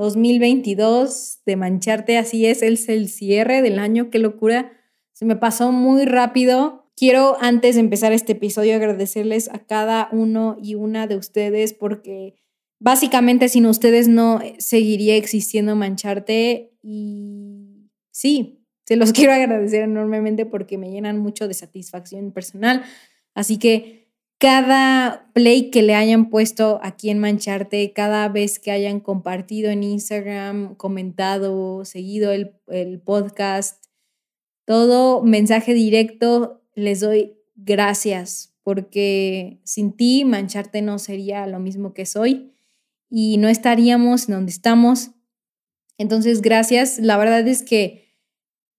2022 de Mancharte, así es, es el cierre del año, qué locura, se me pasó muy rápido. Quiero antes de empezar este episodio agradecerles a cada uno y una de ustedes porque básicamente sin ustedes no seguiría existiendo Mancharte y sí, se los quiero agradecer enormemente porque me llenan mucho de satisfacción personal. Así que cada play que le hayan puesto aquí en Mancharte, cada vez que hayan compartido en Instagram, comentado, seguido el, podcast, todo mensaje directo, les doy gracias porque sin ti Mancharte no sería lo mismo que soy y no estaríamos donde estamos. Entonces, gracias. La verdad es que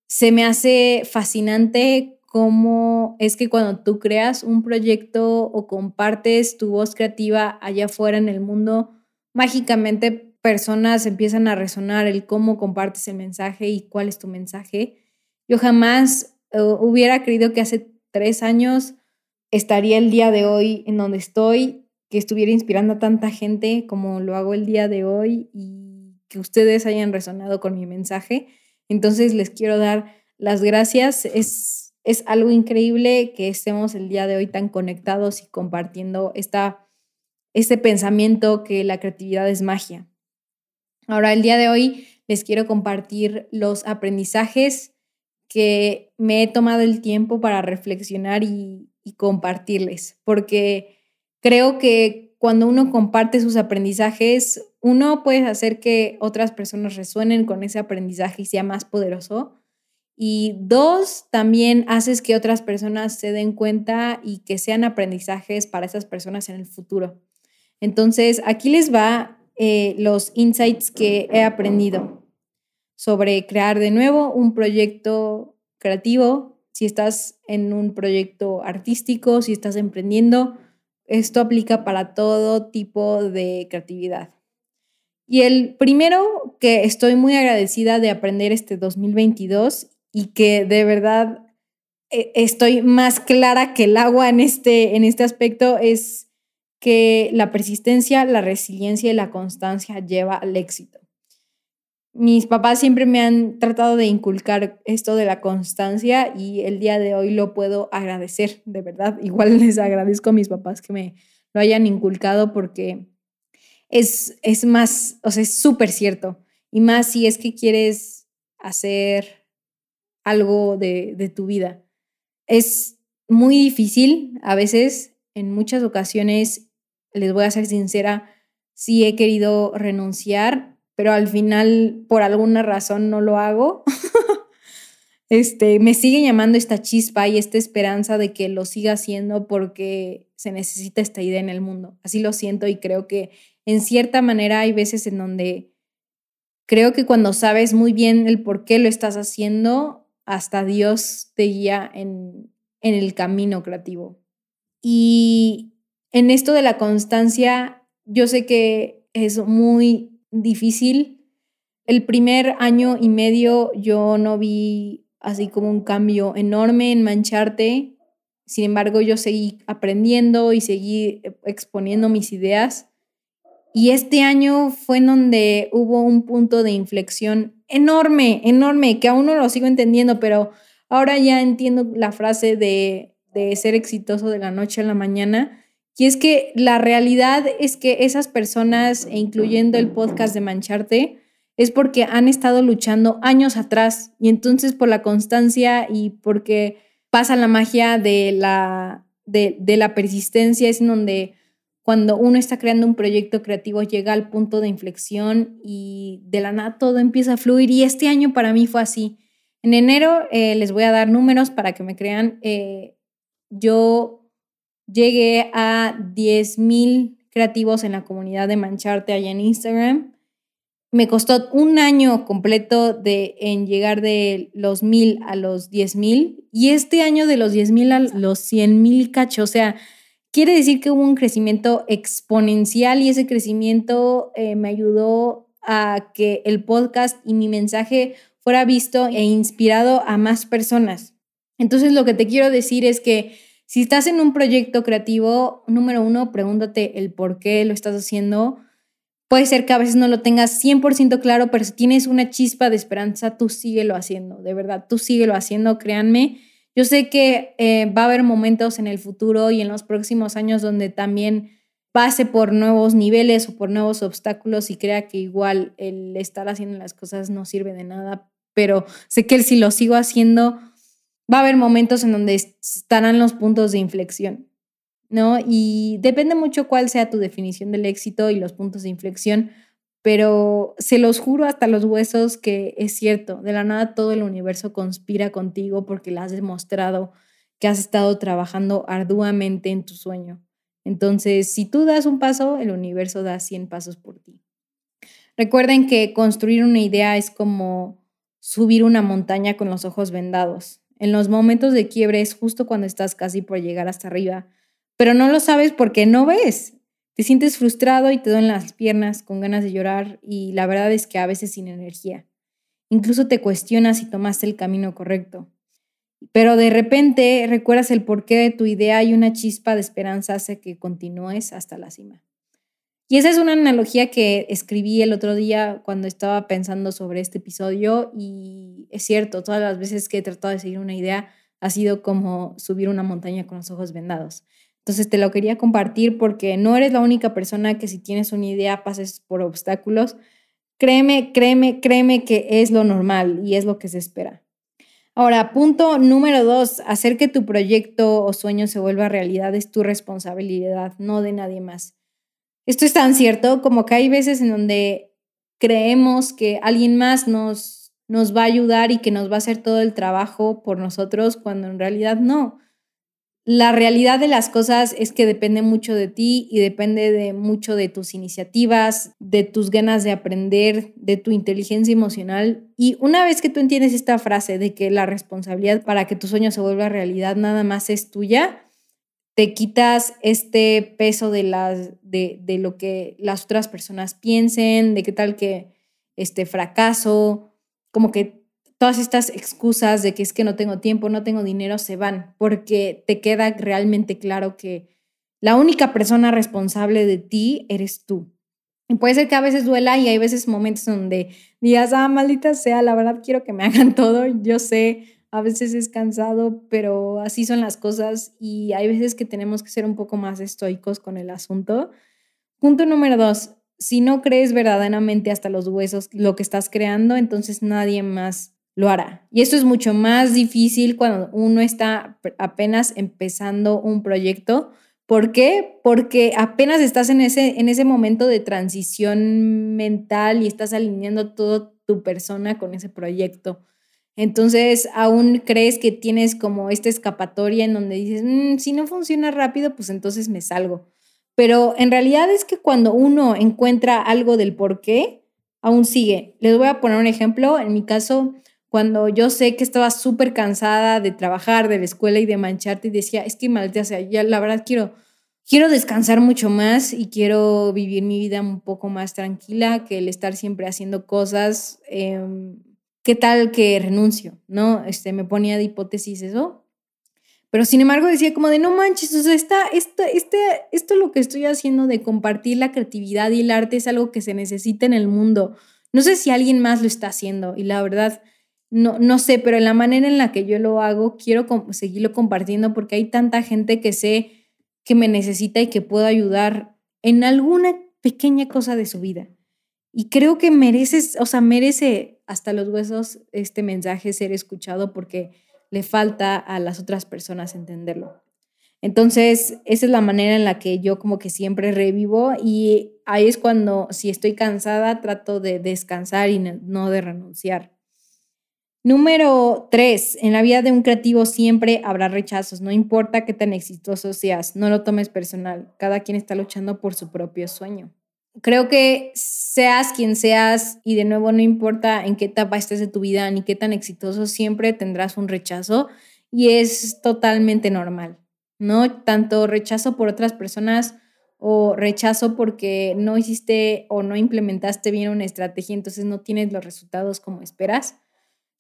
se me hace fascinante cómo es que cuando tú creas un proyecto o compartes tu voz creativa allá afuera en el mundo, mágicamente personas empiezan a resonar el cómo compartes el mensaje y cuál es tu mensaje. Yo jamás eh, hubiera creído que hace tres años estaría el día de hoy en donde estoy, que estuviera inspirando a tanta gente como lo hago el día de hoy y que ustedes hayan resonado con mi mensaje. Entonces les quiero dar las gracias. Es es algo increíble que estemos el día de hoy tan conectados y compartiendo esta, este pensamiento que la creatividad es magia. Ahora, el día de hoy les quiero compartir los aprendizajes que me he tomado el tiempo para reflexionar y, y compartirles, porque creo que cuando uno comparte sus aprendizajes, uno puede hacer que otras personas resuenen con ese aprendizaje y sea más poderoso y dos, también haces que otras personas se den cuenta y que sean aprendizajes para esas personas en el futuro. Entonces, aquí les va eh, los insights que he aprendido sobre crear de nuevo un proyecto creativo, si estás en un proyecto artístico, si estás emprendiendo, esto aplica para todo tipo de creatividad. Y el primero que estoy muy agradecida de aprender este 2022 y que de verdad eh, estoy más clara que el agua en este, en este aspecto es que la persistencia, la resiliencia y la constancia lleva al éxito. Mis papás siempre me han tratado de inculcar esto de la constancia y el día de hoy lo puedo agradecer, de verdad. Igual les agradezco a mis papás que me lo hayan inculcado porque es, es más, o sea, es súper cierto. Y más si es que quieres hacer algo de, tu vida. Es muy difícil a veces, en muchas ocasiones, les voy a ser sincera, sí he querido renunciar, pero al final por alguna razón no lo hago. este, me sigue llamando esta chispa y esta esperanza de que lo siga haciendo porque se necesita esta idea en el mundo. Así lo siento y creo que en cierta manera hay veces en donde creo que cuando sabes muy bien el por qué lo estás haciendo, hasta Dios te guía en, en el camino creativo. Y en esto de la constancia, yo sé que es muy difícil. El primer año y medio yo no vi así como un cambio enorme en mancharte. Sin embargo, yo seguí aprendiendo y seguí exponiendo mis ideas. Y este año fue en donde hubo un punto de inflexión enorme, enorme, que aún no lo sigo entendiendo, pero ahora ya entiendo la frase de, de ser exitoso de la noche a la mañana. Y es que la realidad es que esas personas, e incluyendo el podcast de Mancharte, es porque han estado luchando años atrás y entonces por la constancia y porque pasa la magia de la, de, de la persistencia es en donde cuando uno está creando un proyecto creativo llega al punto de inflexión y de la nada todo empieza a fluir y este año para mí fue así. En enero eh, les voy a dar números para que me crean. Eh, yo llegué a 10.000 creativos en la comunidad de Mancharte allá en Instagram me costó un año completo de, en llegar de los mil a los diez mil y este año de los diez mil a los cien mil cacho. O sea, quiere decir que hubo un crecimiento exponencial y ese crecimiento eh, me ayudó a que el podcast y mi mensaje fuera visto e inspirado a más personas. Entonces lo que te quiero decir es que si estás en un proyecto creativo, número uno, pregúntate el por qué lo estás haciendo Puede ser que a veces no lo tengas 100% claro, pero si tienes una chispa de esperanza, tú síguelo haciendo, de verdad, tú síguelo haciendo, créanme. Yo sé que eh, va a haber momentos en el futuro y en los próximos años donde también pase por nuevos niveles o por nuevos obstáculos y crea que igual el estar haciendo las cosas no sirve de nada, pero sé que si lo sigo haciendo, va a haber momentos en donde estarán los puntos de inflexión. ¿no? Y depende mucho cuál sea tu definición del éxito y los puntos de inflexión, pero se los juro hasta los huesos que es cierto, de la nada todo el universo conspira contigo porque le has demostrado que has estado trabajando arduamente en tu sueño. Entonces, si tú das un paso, el universo da 100 pasos por ti. Recuerden que construir una idea es como subir una montaña con los ojos vendados. En los momentos de quiebre es justo cuando estás casi por llegar hasta arriba, pero no lo sabes porque no ves. Te sientes frustrado y te duelen las piernas con ganas de llorar y la verdad es que a veces sin energía. Incluso te cuestionas si tomaste el camino correcto. Pero de repente recuerdas el porqué de tu idea y una chispa de esperanza hace que continúes hasta la cima. Y esa es una analogía que escribí el otro día cuando estaba pensando sobre este episodio y es cierto, todas las veces que he tratado de seguir una idea ha sido como subir una montaña con los ojos vendados. Entonces te lo quería compartir porque no eres la única persona que si tienes una idea pases por obstáculos. Créeme, créeme, créeme que es lo normal y es lo que se espera. Ahora, punto número dos, hacer que tu proyecto o sueño se vuelva realidad es tu responsabilidad, no de nadie más. Esto es tan cierto como que hay veces en donde creemos que alguien más nos, nos va a ayudar y que nos va a hacer todo el trabajo por nosotros, cuando en realidad no la realidad de las cosas es que depende mucho de ti y depende de mucho de tus iniciativas, de tus ganas de aprender, de tu inteligencia emocional. Y una vez que tú entiendes esta frase de que la responsabilidad para que tu sueño se vuelva realidad nada más es tuya, te quitas este peso de, las, de, de lo que las otras personas piensen, de qué tal que este fracaso, como que todas estas excusas de que es que no tengo tiempo, no tengo dinero, se van, porque te queda realmente claro que la única persona responsable de ti eres tú. Y puede ser que a veces duela y hay veces momentos donde digas, ah, maldita sea, la verdad quiero que me hagan todo. Yo sé, a veces es cansado, pero así son las cosas y hay veces que tenemos que ser un poco más estoicos con el asunto. Punto número dos, si no crees verdaderamente hasta los huesos lo que estás creando, entonces nadie más lo hará. Y esto es mucho más difícil cuando uno está apenas empezando un proyecto. ¿Por qué? Porque apenas estás en ese, en ese momento de transición mental y estás alineando toda tu persona con ese proyecto. Entonces, aún crees que tienes como esta escapatoria en donde dices, mm, si no funciona rápido, pues entonces me salgo. Pero en realidad es que cuando uno encuentra algo del por qué, aún sigue. Les voy a poner un ejemplo. En mi caso, cuando yo sé que estaba súper cansada de trabajar, de la escuela y de mancharte y decía, es que maldita sea, ya la verdad quiero, quiero descansar mucho más y quiero vivir mi vida un poco más tranquila que el estar siempre haciendo cosas. Em, ¿Qué tal que renuncio? ¿No? Este, me ponía de hipótesis eso. Pero sin embargo decía como de no manches, o sea, está, esto, este, esto lo que estoy haciendo de compartir la creatividad y el arte es algo que se necesita en el mundo. No sé si alguien más lo está haciendo y la verdad no, no sé, pero en la manera en la que yo lo hago, quiero seguirlo compartiendo porque hay tanta gente que sé que me necesita y que puedo ayudar en alguna pequeña cosa de su vida. Y creo que mereces, o sea, merece hasta los huesos este mensaje ser escuchado porque le falta a las otras personas entenderlo. Entonces, esa es la manera en la que yo como que siempre revivo y ahí es cuando si estoy cansada trato de descansar y no de renunciar. Número tres, en la vida de un creativo siempre habrá rechazos, no importa qué tan exitoso seas, no lo tomes personal, cada quien está luchando por su propio sueño. creo que seas quien seas y de nuevo no importa en qué etapa estés de tu vida ni qué tan exitoso, siempre tendrás un rechazo y es totalmente normal, ¿no? Tanto rechazo por otras personas o rechazo porque no hiciste o no implementaste bien una estrategia, entonces no tienes los resultados como esperas.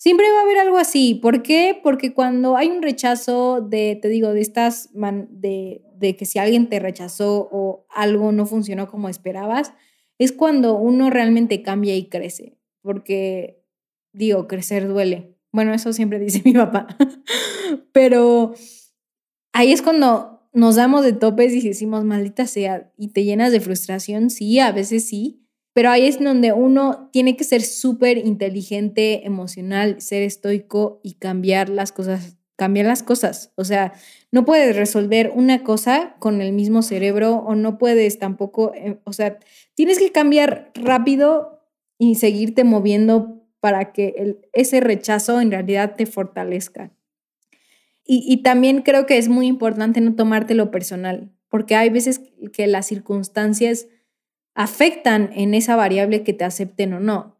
Siempre va a haber algo así. ¿Por qué? Porque cuando hay un rechazo de, te digo, de estas, de, de que si alguien te rechazó o algo no funcionó como esperabas, es cuando uno realmente cambia y crece. Porque, digo, crecer duele. Bueno, eso siempre dice mi papá. Pero ahí es cuando nos damos de topes y decimos, maldita sea, y te llenas de frustración. Sí, a veces sí pero ahí es donde uno tiene que ser súper inteligente, emocional, ser estoico y cambiar las cosas, cambiar las cosas. O sea, no puedes resolver una cosa con el mismo cerebro o no puedes tampoco, eh, o sea, tienes que cambiar rápido y seguirte moviendo para que ese rechazo en realidad te fortalezca. Y, y también creo que es muy importante no tomártelo personal, porque hay veces que las circunstancias afectan en esa variable que te acepten o no.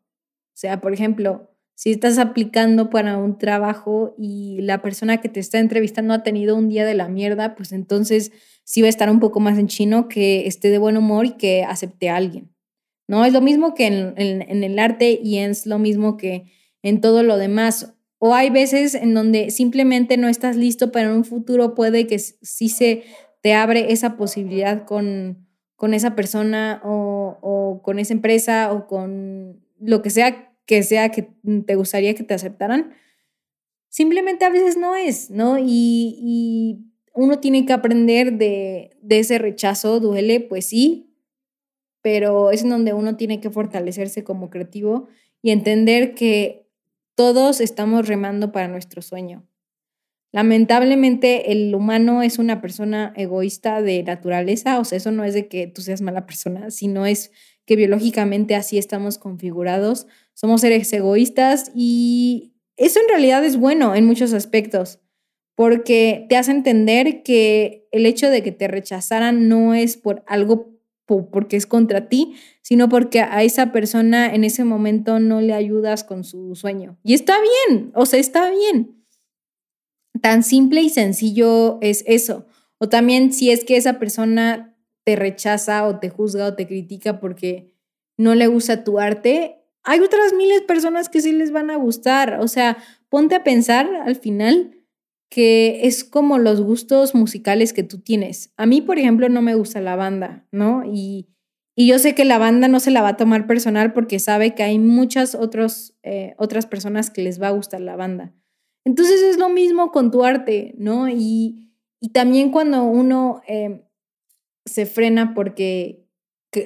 O sea, por ejemplo, si estás aplicando para un trabajo y la persona que te está entrevistando ha tenido un día de la mierda, pues entonces sí va a estar un poco más en chino que esté de buen humor y que acepte a alguien. ¿No? Es lo mismo que en, en el arte y es lo mismo que en todo lo demás. O hay veces en donde simplemente no estás listo, pero en un futuro puede que sí se te abre esa posibilidad con, con esa persona o, con esa empresa o con lo que sea que sea que te gustaría que te aceptaran, simplemente a veces no es, ¿no? Y, uno tiene que aprender de, de, ese rechazo, duele, pues sí, pero es en donde uno tiene que fortalecerse como creativo y entender que todos estamos remando para nuestro sueño. Lamentablemente el humano es una persona egoísta de naturaleza, o sea, eso no es de que tú seas mala persona, sino es que biológicamente así estamos configurados, somos seres egoístas y eso en realidad es bueno en muchos aspectos, porque te hace entender que el hecho de que te rechazaran no es por algo porque es contra ti, sino porque a esa persona en ese momento no le ayudas con su sueño. Y está bien, o sea, está bien. Tan simple y sencillo es eso. O también si es que esa persona te rechaza o te juzga o te critica porque no le gusta tu arte, hay otras miles de personas que sí les van a gustar. O sea, ponte a pensar al final que es como los gustos musicales que tú tienes. A mí, por ejemplo, no me gusta la banda, ¿no? Y, yo sé que la banda no se la va a tomar personal porque sabe que hay muchas otros, eh, otras personas que les va a gustar la banda. Entonces es lo mismo con tu arte, ¿no? Y, también cuando uno em, se frena porque,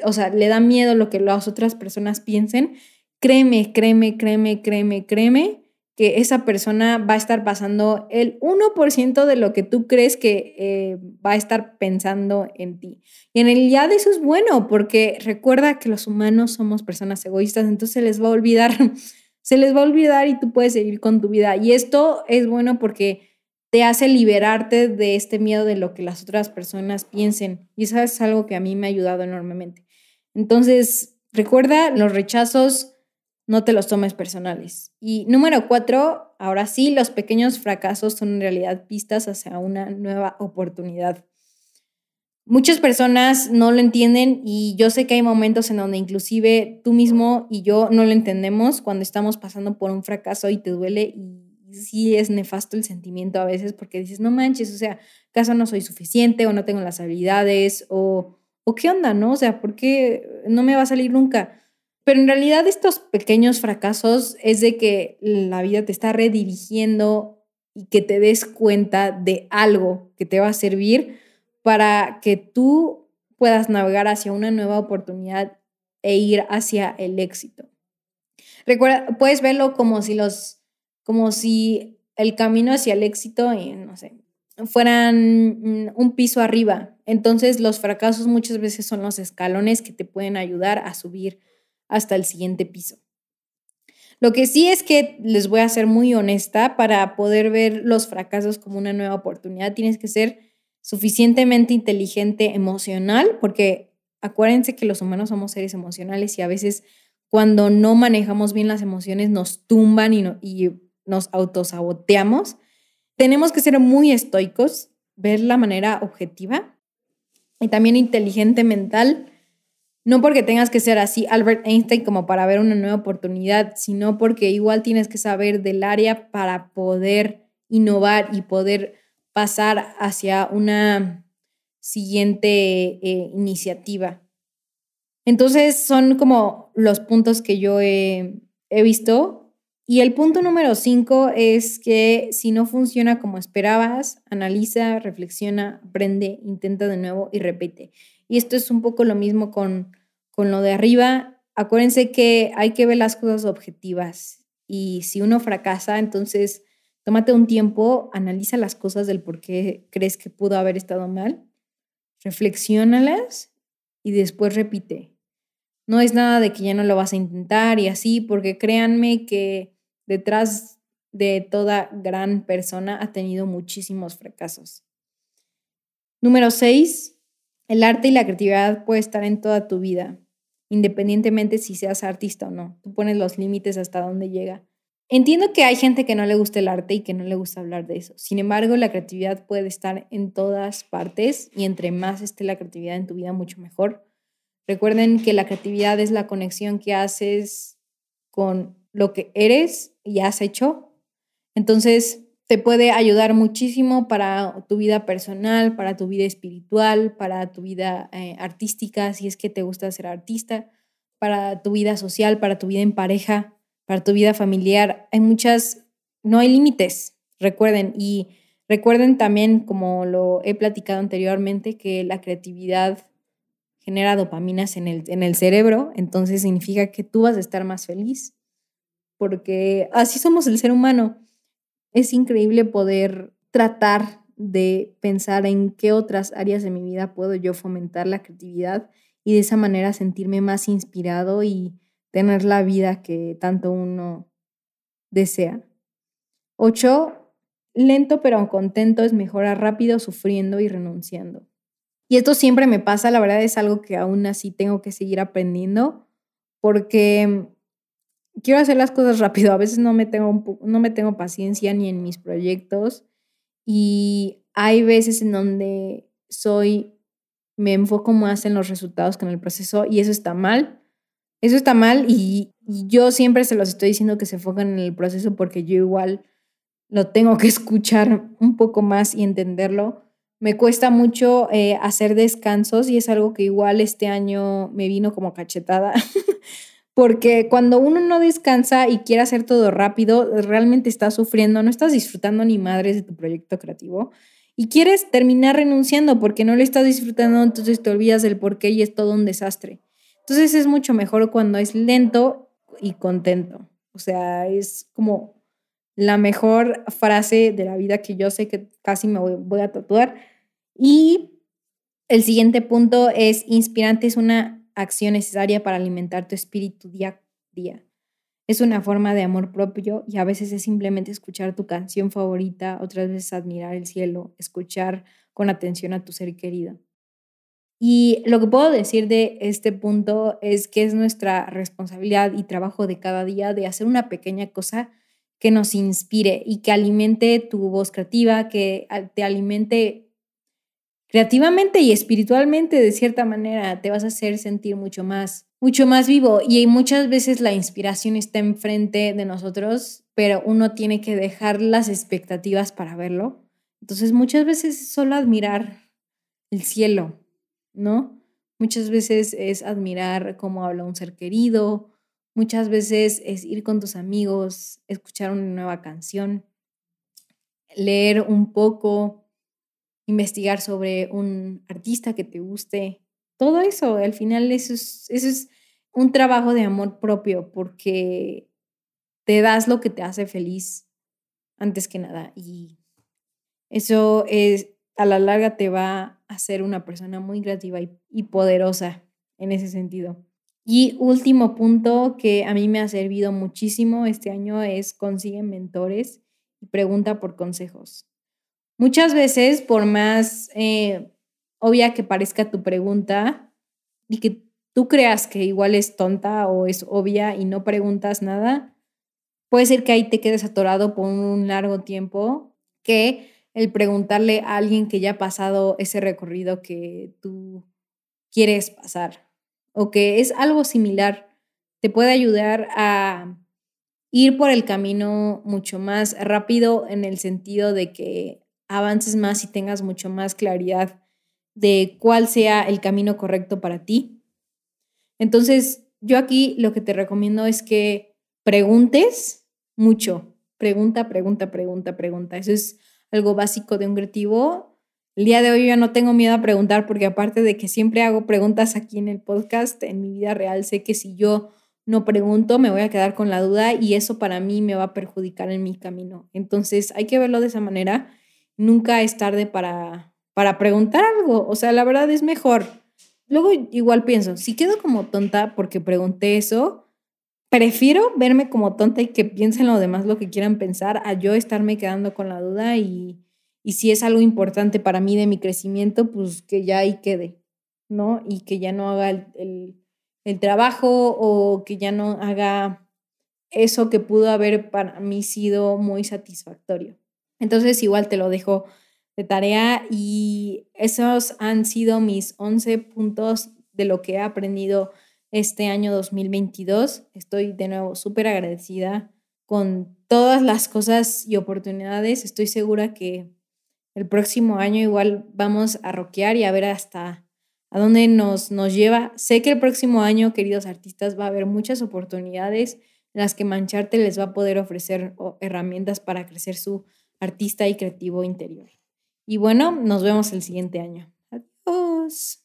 o sea, le da miedo lo que las otras personas piensen, créeme, créeme, créeme, créeme, créeme que esa persona va a estar pasando el 1% de lo que tú crees que eh, va a estar pensando en ti. Y en realidad eso es bueno porque recuerda que los humanos somos personas egoístas, entonces les va a olvidar se les va a olvidar y tú puedes seguir con tu vida. Y esto es bueno porque te hace liberarte de este miedo de lo que las otras personas piensen. Y eso es algo que a mí me ha ayudado enormemente. Entonces, recuerda, los rechazos no te los tomes personales. Y número cuatro, ahora sí, los pequeños fracasos son en realidad pistas hacia una nueva oportunidad. Muchas personas no lo entienden y yo sé que hay momentos en donde inclusive tú mismo y yo no lo entendemos cuando estamos pasando por un fracaso y te duele y sí es nefasto el sentimiento a veces porque dices, no manches, o sea, ¿acaso no soy suficiente o no tengo las habilidades o, o qué onda, ¿no? O sea, ¿por qué no me va a salir nunca? Pero en realidad estos pequeños fracasos es de que la vida te está redirigiendo y que te des cuenta de algo que te va a servir para que tú puedas navegar hacia una nueva oportunidad e ir hacia el éxito. Recuerda, puedes verlo como si los, como si el camino hacia el éxito, eh, no sé, fueran un piso arriba. Entonces los fracasos muchas veces son los escalones que te pueden ayudar a subir hasta el siguiente piso. Lo que sí es que les voy a ser muy honesta, para poder ver los fracasos como una nueva oportunidad, tienes que ser suficientemente inteligente emocional, porque Acuérdense que los humanos somos seres emocionales y a veces cuando no manejamos bien las emociones nos tumban y, y nos autosaboteamos. Tenemos que ser muy estoicos, ver la manera objetiva y también inteligente mental. No porque tengas que ser así Albert Einstein como para ver una nueva oportunidad, sino porque igual tienes que saber del área para poder innovar y poder pasar hacia una siguiente eh, iniciativa. Entonces son como los puntos que yo he, he visto. Y el punto número cinco es que si no funciona como esperabas, analiza, reflexiona, aprende, intenta de nuevo y repite. Y esto es un poco lo mismo con, con lo de arriba. Acuérdense que hay que ver las cosas objetivas. Y si uno fracasa, entonces tómate un tiempo, analiza las cosas del por qué crees que pudo haber estado mal, reflexiónalas y después repite. No es nada de que ya no lo vas a intentar y así, porque créanme que detrás de toda gran persona ha tenido muchísimos fracasos. Número 6. El arte y la creatividad puede estar en toda tu vida, independientemente si seas artista o no. Tú pones los límites hasta dónde llega. Entiendo que hay gente que no le gusta el arte y que no le gusta hablar de eso. Sin embargo, la creatividad puede estar en todas partes y entre más esté la creatividad en tu vida, mucho mejor. Recuerden que la creatividad es la conexión que haces con lo que eres y has hecho. Entonces, te puede ayudar muchísimo para tu vida personal, para tu vida espiritual, para tu vida eh, artística, si es que te gusta ser artista, para tu vida social, para tu vida en pareja para tu vida familiar. Hay muchas, no hay límites, recuerden. Y recuerden también, como lo he platicado anteriormente, que la creatividad genera dopaminas en el, en el cerebro, entonces significa que tú vas a estar más feliz, porque así somos el ser humano. Es increíble poder tratar de pensar en qué otras áreas de mi vida puedo yo fomentar la creatividad y de esa manera sentirme más inspirado y tener la vida que tanto uno desea. Ocho, lento pero contento es mejorar rápido sufriendo y renunciando. Y esto siempre me pasa, la verdad es algo que aún así tengo que seguir aprendiendo porque quiero hacer las cosas rápido, a veces no me tengo, no me tengo paciencia ni en mis proyectos y hay veces en donde soy, me enfoco más en los resultados que en el proceso y eso está mal eso está mal y, yo siempre se los estoy diciendo que se enfocan en el proceso porque yo igual lo tengo que escuchar un poco más y entenderlo. Me cuesta mucho eh, hacer descansos y es algo que igual este año me vino como cachetada. porque cuando uno no descansa y quiere hacer todo rápido, realmente estás sufriendo, no estás disfrutando ni madres de tu proyecto creativo y quieres terminar renunciando porque no lo estás disfrutando, entonces te olvidas del por qué y es todo un desastre. Entonces es mucho mejor cuando es lento y contento. O sea, es como la mejor frase de la vida que yo sé que casi me voy, a tatuar. Y el siguiente punto es inspirante, es una acción necesaria para alimentar tu espíritu día a día. Es una forma de amor propio y a veces es simplemente escuchar tu canción favorita, otras veces admirar el cielo, escuchar con atención a tu ser querido. Y lo que puedo decir de este punto es que es nuestra responsabilidad y trabajo de cada día de hacer una pequeña cosa que nos inspire y que alimente tu voz creativa, que te alimente creativamente y espiritualmente de cierta manera, te vas a hacer sentir mucho más, mucho más vivo. Y muchas veces la inspiración está enfrente de nosotros, pero uno tiene que dejar las expectativas para verlo. Entonces muchas veces es solo admirar el cielo, ¿no? Muchas veces es admirar cómo habla un ser querido, muchas veces es ir con tus amigos, escuchar una nueva canción, leer un poco, investigar sobre un artista que te guste. Todo eso, al final eso es, eso es un trabajo de amor propio porque te das lo que te hace feliz antes que nada y eso es a la larga te va a ser una persona muy creativa y, poderosa en ese sentido. Y último punto que a mí me ha servido muchísimo este año es consigue mentores y pregunta por consejos. Muchas veces, por más eh, obvia que parezca tu pregunta, y que tú creas que igual es tonta o es obvia y no preguntas nada, puede ser que ahí te quedes atorado por un largo tiempo que el preguntarle a alguien que ya ha pasado ese recorrido que tú quieres pasar o que es algo similar, te puede ayudar a ir por el camino mucho más rápido en el sentido de que avances más y tengas mucho más claridad de cuál sea el camino correcto para ti. Entonces, yo aquí lo que te recomiendo es que preguntes mucho. Pregunta, pregunta, pregunta, pregunta. Eso es algo básico de un creativo. El día de hoy yo no tengo miedo a preguntar porque aparte de que siempre hago preguntas aquí en el podcast, en mi vida real sé que si yo no pregunto me voy a quedar con la duda y eso para mí me va a perjudicar en mi camino. Entonces hay que verlo de esa manera. Nunca es tarde para, para preguntar algo. O sea, la verdad es mejor. Luego igual pienso, si quedo como tonta porque pregunté eso, prefiero verme como tonta y que piensen lo demás lo que quieran pensar a yo estarme quedando con la duda y, y si es algo importante para mí de mi crecimiento, pues que ya ahí quede, ¿no? Y que ya no haga el, el, trabajo o que ya no haga eso que pudo haber para mí sido muy satisfactorio. Entonces igual te lo dejo de tarea y esos han sido mis 11 puntos de lo que he aprendido este año 2022. Estoy de nuevo súper agradecida con todas las cosas y oportunidades. Estoy segura que el próximo año igual vamos a roquear y a ver hasta a dónde nos, nos lleva. Sé que el próximo año, queridos artistas, va a haber muchas oportunidades en las que Mancharte les va a poder ofrecer herramientas para crecer su artista y creativo interior. Y bueno, nos vemos el siguiente año. Adiós.